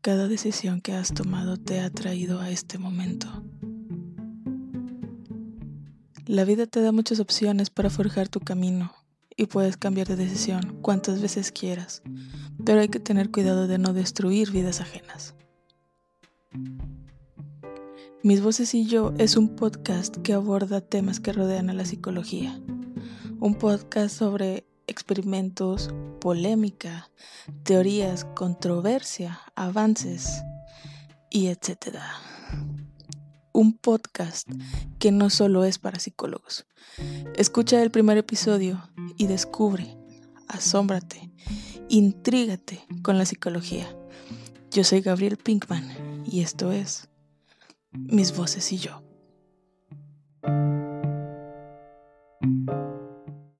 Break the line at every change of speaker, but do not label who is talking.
cada decisión que has tomado te ha traído a este momento. La vida te da muchas opciones para forjar tu camino y puedes cambiar de decisión cuantas veces quieras, pero hay que tener cuidado de no destruir vidas ajenas. Mis Voces y yo es un podcast que aborda temas que rodean a la psicología. Un podcast sobre experimentos, polémica, teorías, controversia, avances y etcétera. Un podcast que no solo es para psicólogos. Escucha el primer episodio y descubre, asómbrate, intrígate con la psicología. Yo soy Gabriel Pinkman y esto es mis voces y yo.